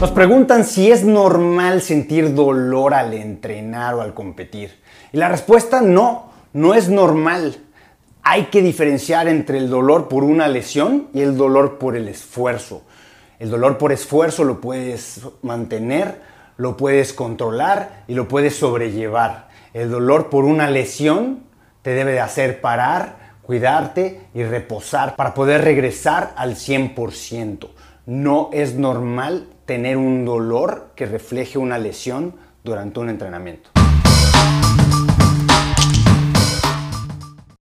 Nos preguntan si es normal sentir dolor al entrenar o al competir. Y la respuesta no, no es normal. Hay que diferenciar entre el dolor por una lesión y el dolor por el esfuerzo. El dolor por esfuerzo lo puedes mantener, lo puedes controlar y lo puedes sobrellevar. El dolor por una lesión te debe de hacer parar, cuidarte y reposar para poder regresar al 100%. No es normal tener un dolor que refleje una lesión durante un entrenamiento.